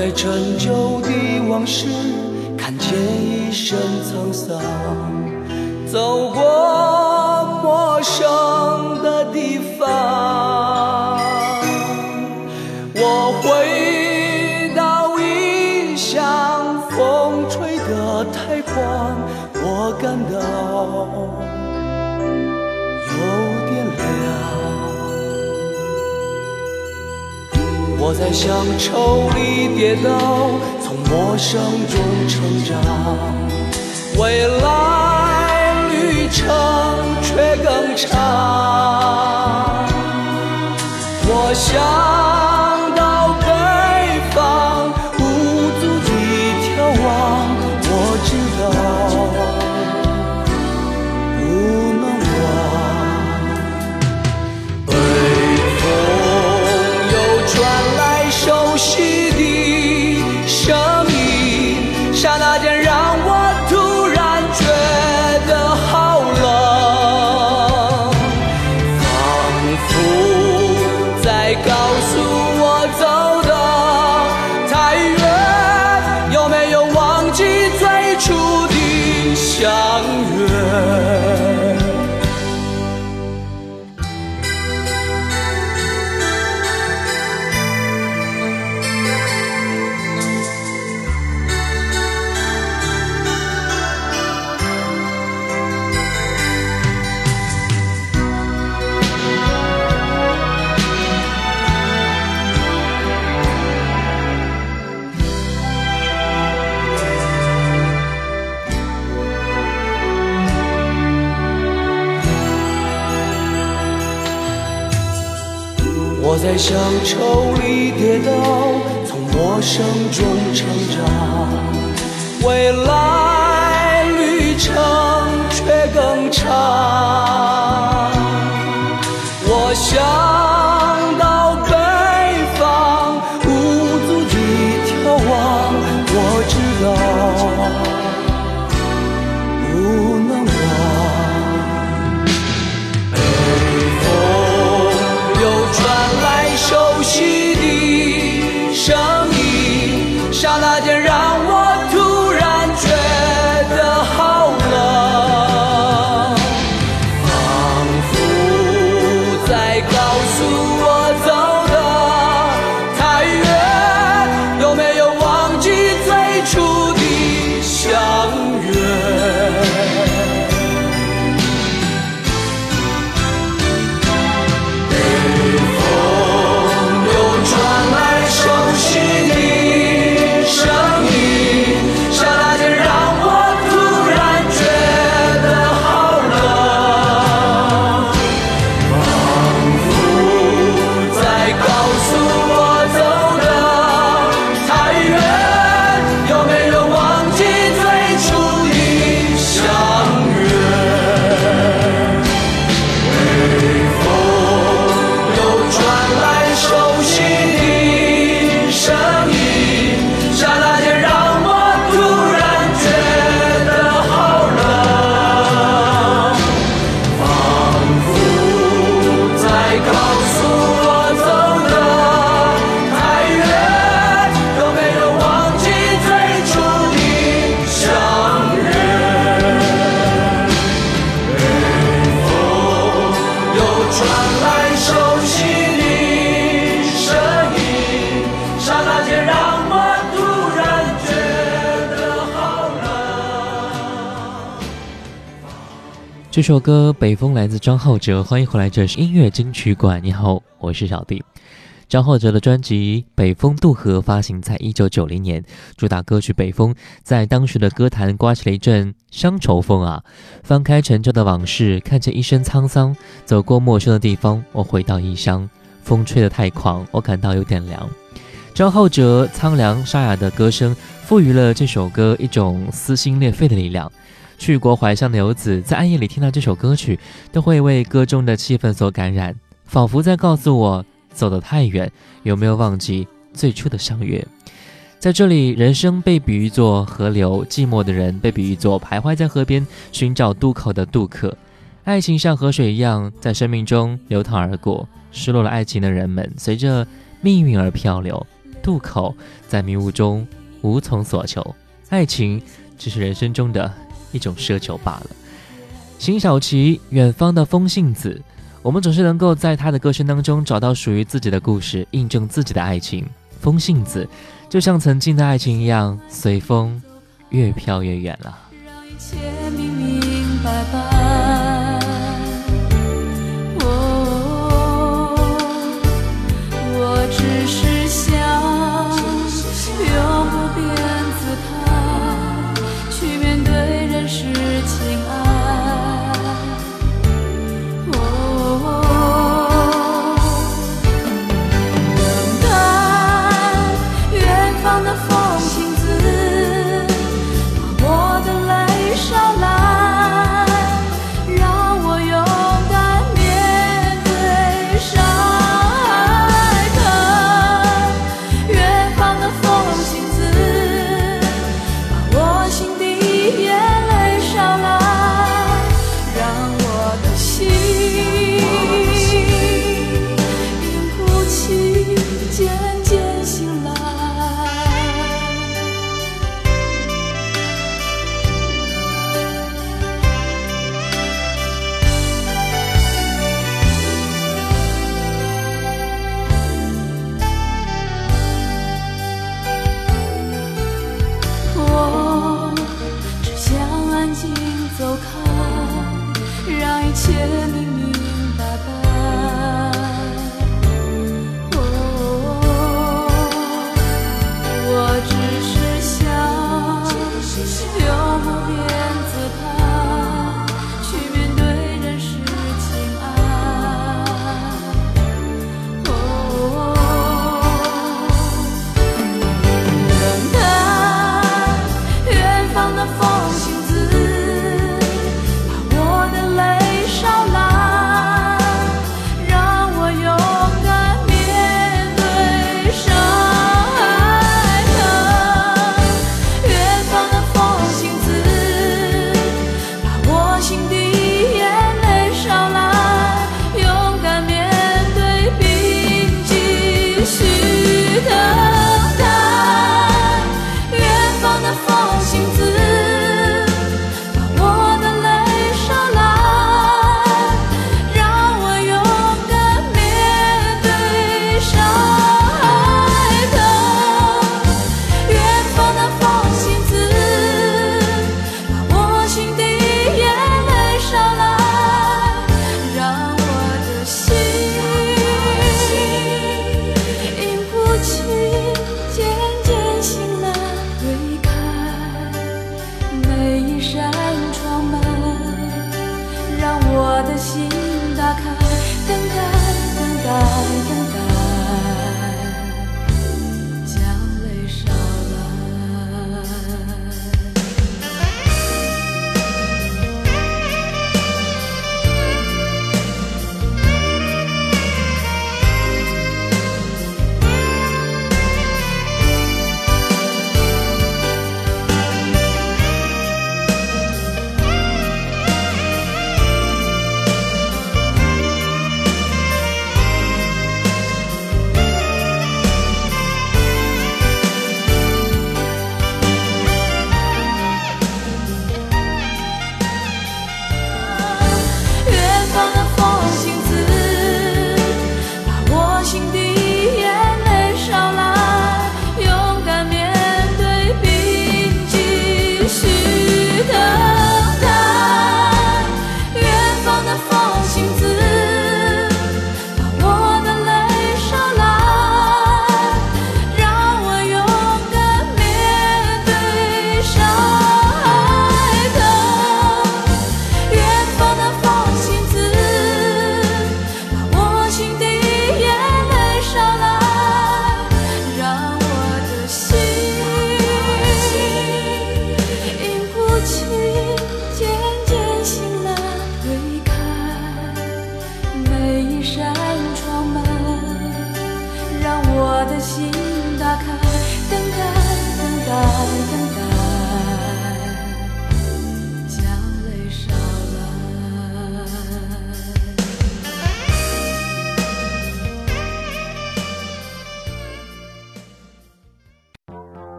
在陈旧的往事，看见一身沧桑，走过陌生的地方。我回到异乡，风吹得太狂，我感到。我在乡愁里跌倒从陌生中成长未来旅程却更长。我想首歌《北风》来自张浩哲，欢迎回来，这是音乐金曲馆。你好，我是小弟。张浩哲的专辑《北风渡河》发行在一九九零年，主打歌曲《北风》在当时的歌坛刮起了一阵乡愁风啊！翻开陈旧的往事，看见一身沧桑，走过陌生的地方，我回到异乡。风吹得太狂，我感到有点凉。张浩哲苍凉沙哑的歌声，赋予了这首歌一种撕心裂肺的力量。去国怀乡的游子，在暗夜里听到这首歌曲，都会为歌中的气氛所感染，仿佛在告诉我。走得太远，有没有忘记最初的相约？在这里，人生被比喻作河流，寂寞的人被比喻作徘徊在河边寻找渡口的渡客。爱情像河水一样在生命中流淌而过，失落了爱情的人们随着命运而漂流，渡口在迷雾中无从所求。爱情只是人生中的一种奢求罢了。邢晓琪，《远方的风信子》。我们总是能够在他的歌声当中找到属于自己的故事，印证自己的爱情。风信子，就像曾经的爱情一样，随风越飘越远了。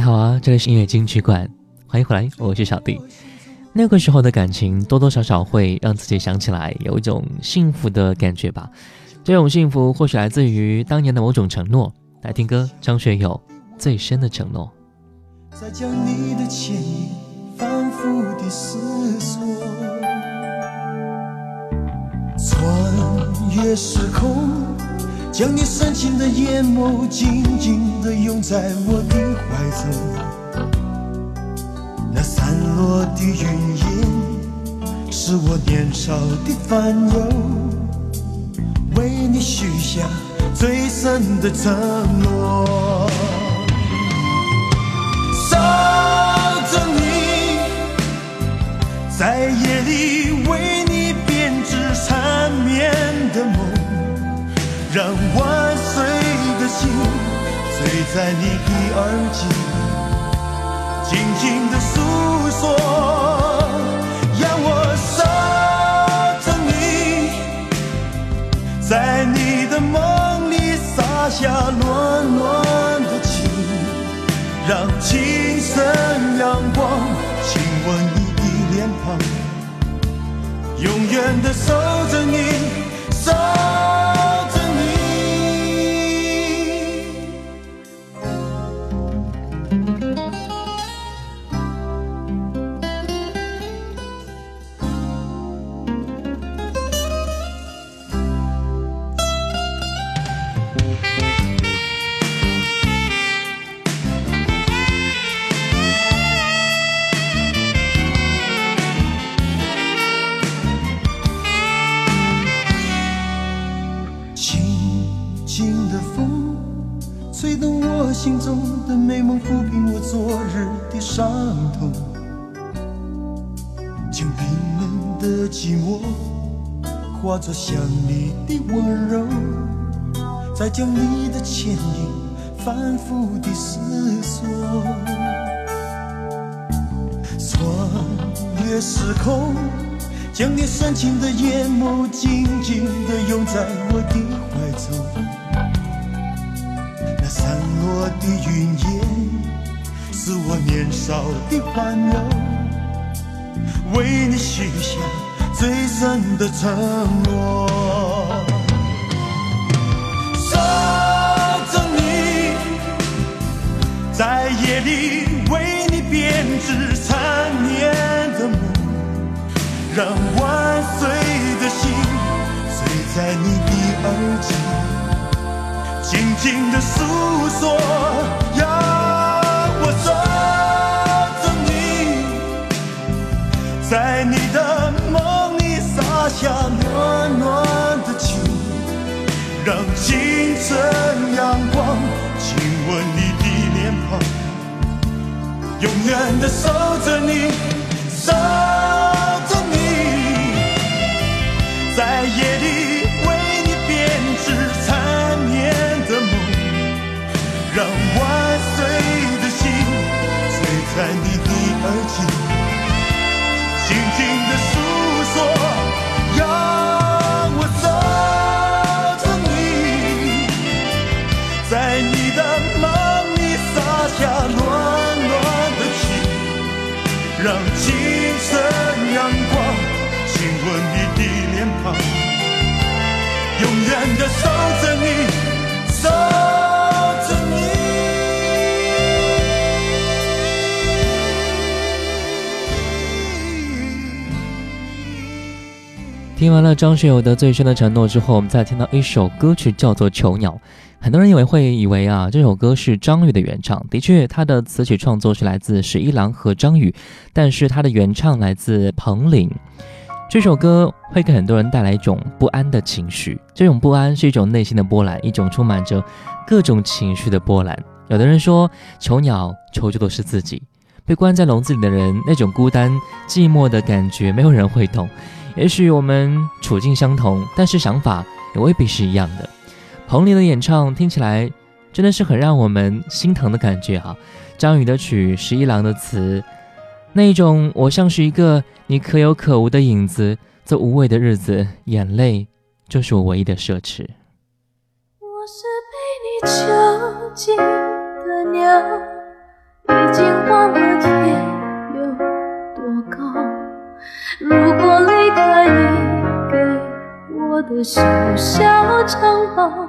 好啊，这里是音乐金曲馆，欢迎回来，我是小弟。那个时候的感情，多多少少会让自己想起来有一种幸福的感觉吧。这种幸福或许来自于当年的某种承诺。来听歌，张学友《最深的承诺》。再将你的倩影反复的思索，穿越时空，将你深情的眼眸紧紧的拥在我的怀中。那散落的云烟，是我年少的烦忧。为你许下最深的承诺，守着你，在夜里为你编织缠绵的梦，让万岁的心醉在你的耳际，静静的诉说。让我守着你在你的梦里洒下暖暖的情，让清晨阳光亲吻你的脸庞，永远的守着你，守。心中的美梦抚平我昨日的伤痛。将冰冷的寂寞化作想你的温柔再将你的倩影反复的思索。穿越时空将你深情的眼眸紧紧的拥在我的怀中。我的云烟，是我年少的欢乐，为你许下。最深的承诺，守着你，在夜里为你编织缠绵的梦，让我际，静的诉说，要我守着你，在你的梦里洒。下暖暖的情，让清晨阳光亲吻你的脸庞，永远的守着你，守让清晨阳光亲吻你的脸庞，永远的守着你，守着你。听完了张学友的《最深的承诺》之后，我们再听到一首歌曲，叫做《囚鸟》。很多人以为会以为啊，这首歌是张宇的原唱。的确，他的词曲创作是来自十一郎和张宇，但是他的原唱来自彭羚。这首歌会给很多人带来一种不安的情绪，这种不安是一种内心的波澜，一种充满着各种情绪的波澜。有的人说，囚鸟囚住的是自己，被关在笼子里的人，那种孤单寂寞的感觉，没有人会懂。也许我们处境相同，但是想法也未必是一样的。彭羚的演唱听起来真的是很让我们心疼的感觉啊！张宇的曲，十一郎的词，那一种我像是一个你可有可无的影子，这无味的日子，眼泪就是我唯一的奢侈。我是被你囚禁的鸟，已经忘了天有多高。如果离开你给我的小小城堡，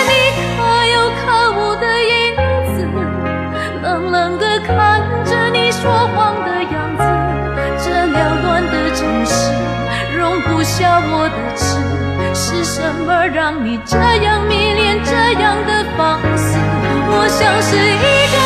下我的痴，是什么让你这样迷恋这样的放肆？我像是一个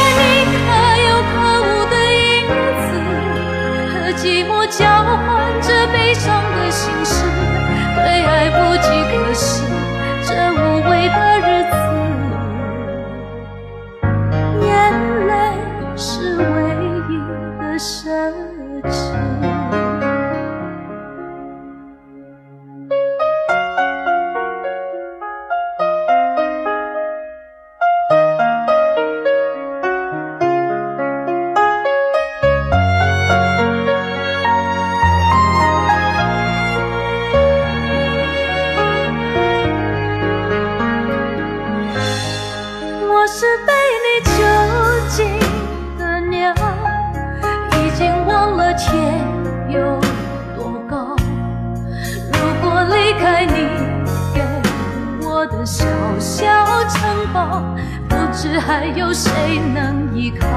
小小城堡，不知还有谁能依靠。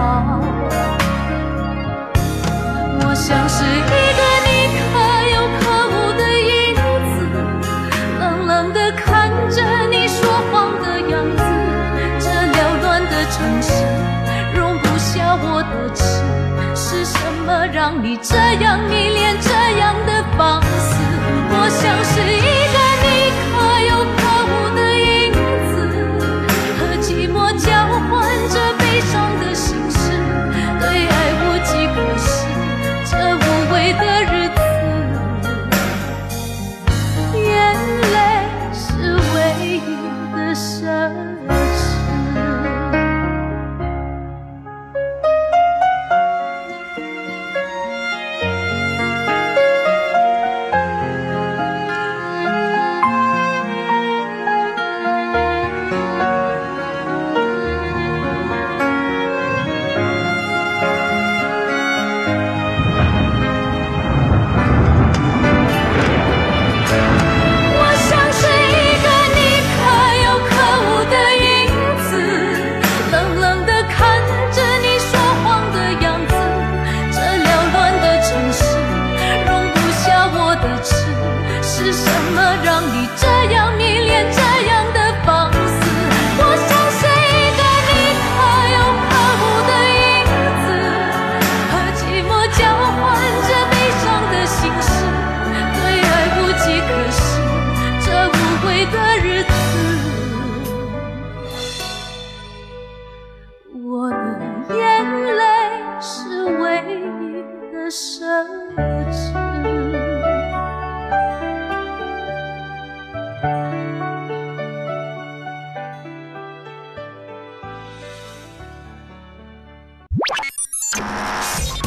我像是一个你可有可无的影子，冷冷地看着你说谎的样子。这缭乱的城市容不下我的痴，是什么让你这样迷恋这样的放肆？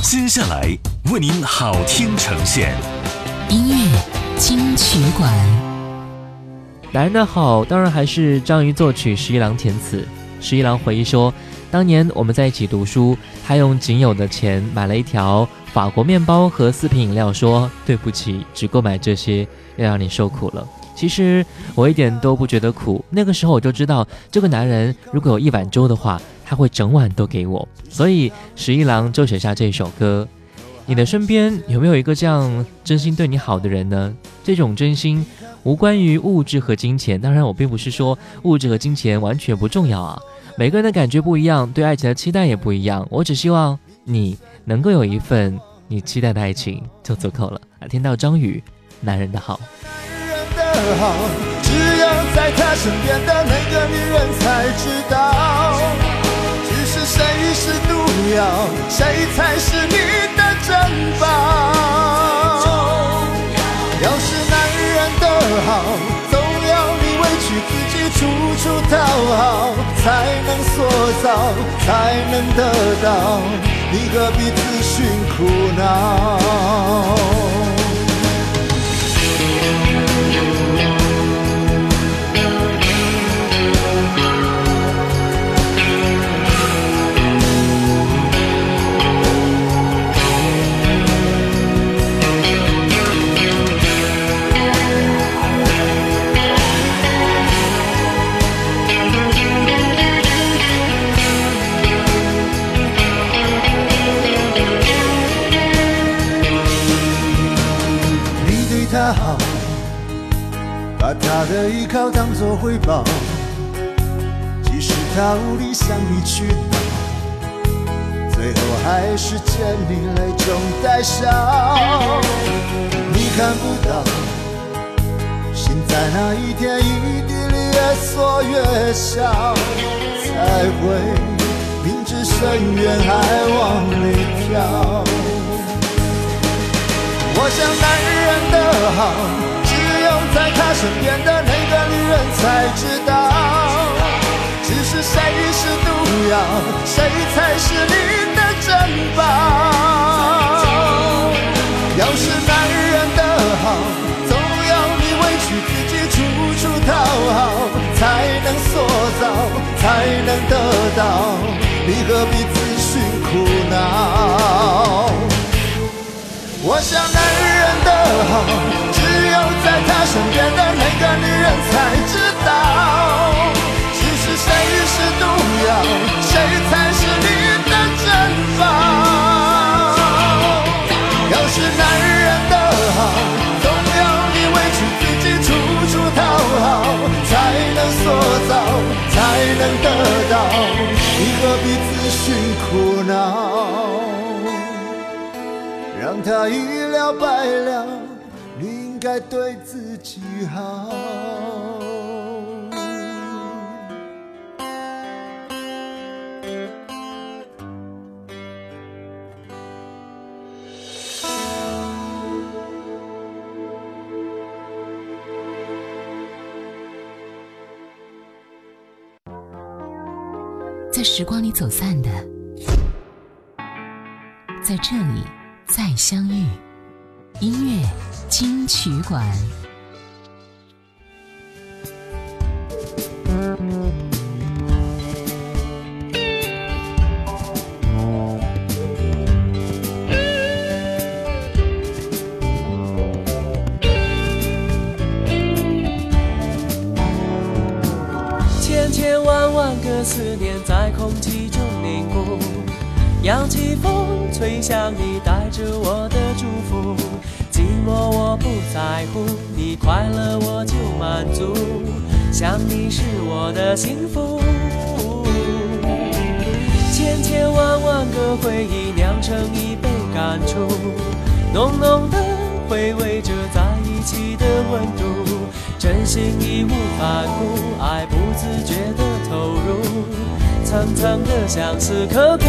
接下来为您好听呈现，音乐金曲馆，男人的好，当然还是章鱼作曲，十一郎填词。十一郎回忆说，当年我们在一起读书，他用仅有的钱买了一条法国面包和四瓶饮料，说：“对不起，只购买这些，要让你受苦了。”其实我一点都不觉得苦，那个时候我就知道，这个男人如果有一碗粥的话，他会整碗都给我。所以十一郎就写下这首歌。你的身边有没有一个这样真心对你好的人呢？这种真心无关于物质和金钱，当然我并不是说物质和金钱完全不重要啊。每个人的感觉不一样，对爱情的期待也不一样。我只希望你能够有一份你期待的爱情就足够了。啊，听到张宇，男人的好。男人的好，只有在他身边的那个女人才知道。只是谁是毒药，谁才是你的珍宝。要是男人的好，处处讨好，才能塑造，才能得到。你何必自寻苦恼？他的依靠当作回报，即使他无力向你去讨，最后还是见你泪中带笑。你看不到，心在那一天一地里越缩越小，才会明知深渊还往里跳。我想男人的好，他身边的那个女人才知道。只是谁是毒药，谁才是你的珍宝。要是男人的好，总要你委屈自己，处处讨好，才能塑造，才能得到。你何必自寻苦恼？他一了百了，你应该对自己好。在时光里走散的，在这里再相遇。音乐金曲馆。千千万万个思念在空气，扬起风吹向你，带着我的祝福。寂寞我不在乎，你快乐我就满足，想你是我的幸福。千千万万个回忆酿成一杯感触，浓浓的回味着在一起的温度。真心义无反顾，爱不自觉的投入，层层的相思刻骨。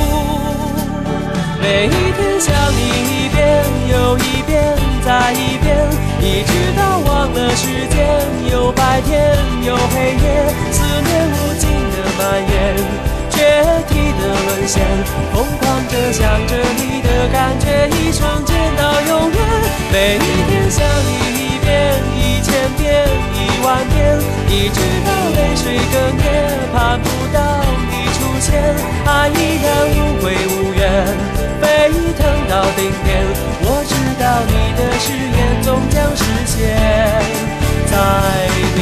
每一天想你一遍又一遍再一遍，一直到忘了时间，有白天有黑夜，思念无尽的蔓延，决堤的沦陷，疯狂着想着你的感觉，一瞬间到永远。每一天想你一遍一千遍一万遍，一直到泪水哽咽，盼不到前，爱依然无悔无怨，沸腾到顶点。我知道你的誓言终将实现，在你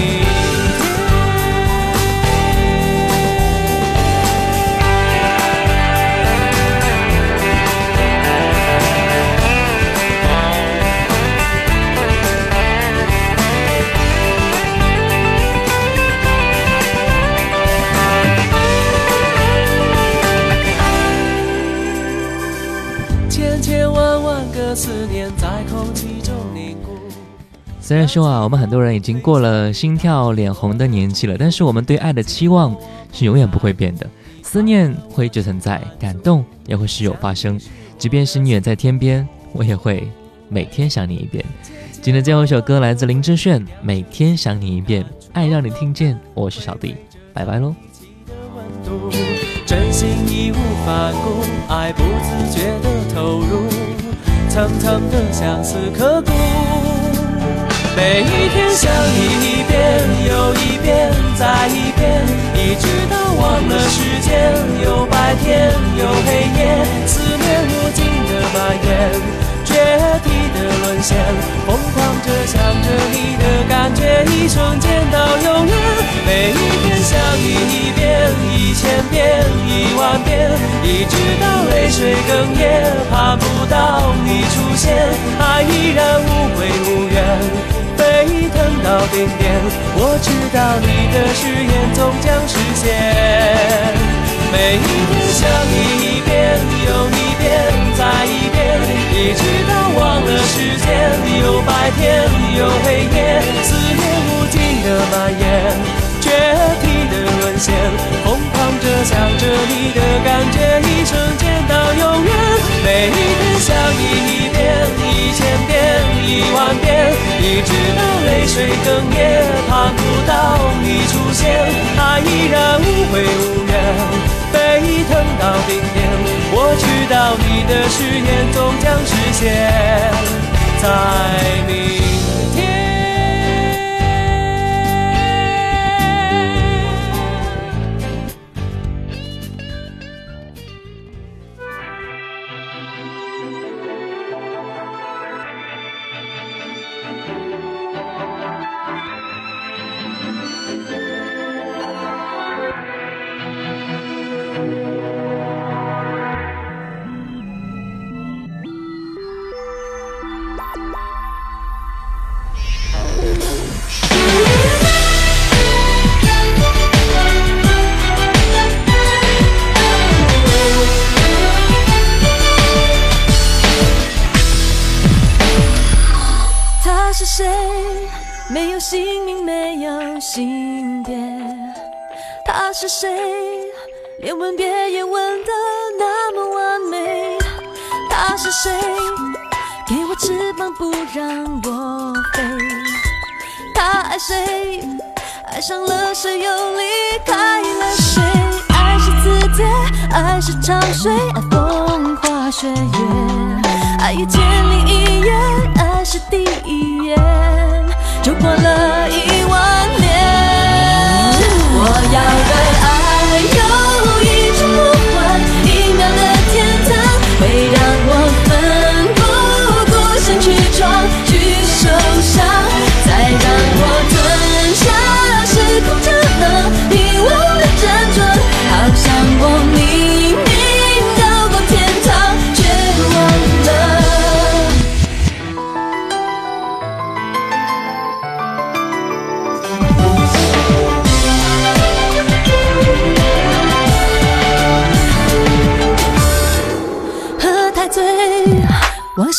思念在空气中凝固。虽然说啊，我们很多人已经过了心跳脸红的年纪了，但是我们对爱的期望是永远不会变的。思念会一直存在，感动也会时有发生。即便是你远在天边，我也会每天想你一遍。今天最后一首歌来自林志炫，《每天想你一遍》，爱让你听见。我是小弟，拜拜喽。真心义无反顾，爱不自投入，层层的相思刻骨。每一天想你一遍又一遍，再一遍，一直到忘了时间。有白天，有黑夜，思念无尽的蔓延。决堤的沦陷，疯狂着想着你的感觉，一瞬间到永远。每一天想你一遍，一千遍，一万遍，一直到泪水哽咽，盼不到你出现，爱依然无悔无怨，沸腾到顶点。我知道你的誓言终将实现。每一天想你一遍又一遍，再一遍，一直到忘了时间。有白天，有黑夜，思念无尽的蔓延，决堤的沦陷，想着你的感觉，一瞬间到永远。每一天想你一遍，一千遍，一万遍，一直到泪水哽咽，盼不到你出现，爱依然无悔无怨。沸腾到顶点，我知道你的誓言终将实现，在明。爱是长水，爱风花雪月，爱一千零一夜，爱是第一眼就过了一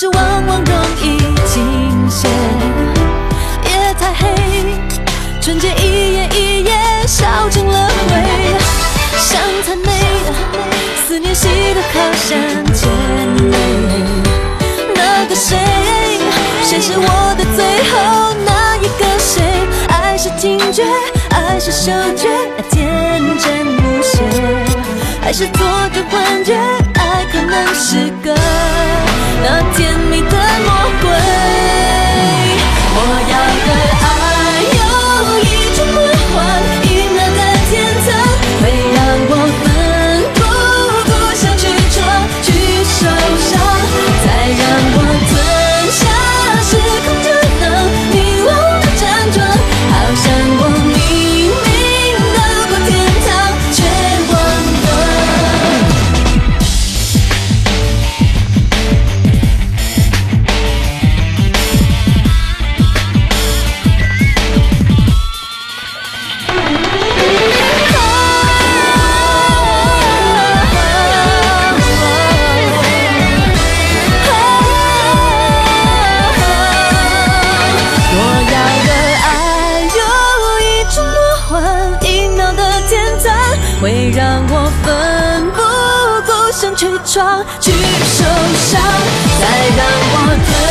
是往往容易惊险，夜太黑，纯洁一夜一夜烧成了灰，想太美，思念洗得好像甜美。那个谁，谁是我的最后那一个谁？爱是听觉，爱是嗅觉，天真无邪，还是做着幻觉？爱可能是个。那甜蜜的魔鬼，去受伤再让我的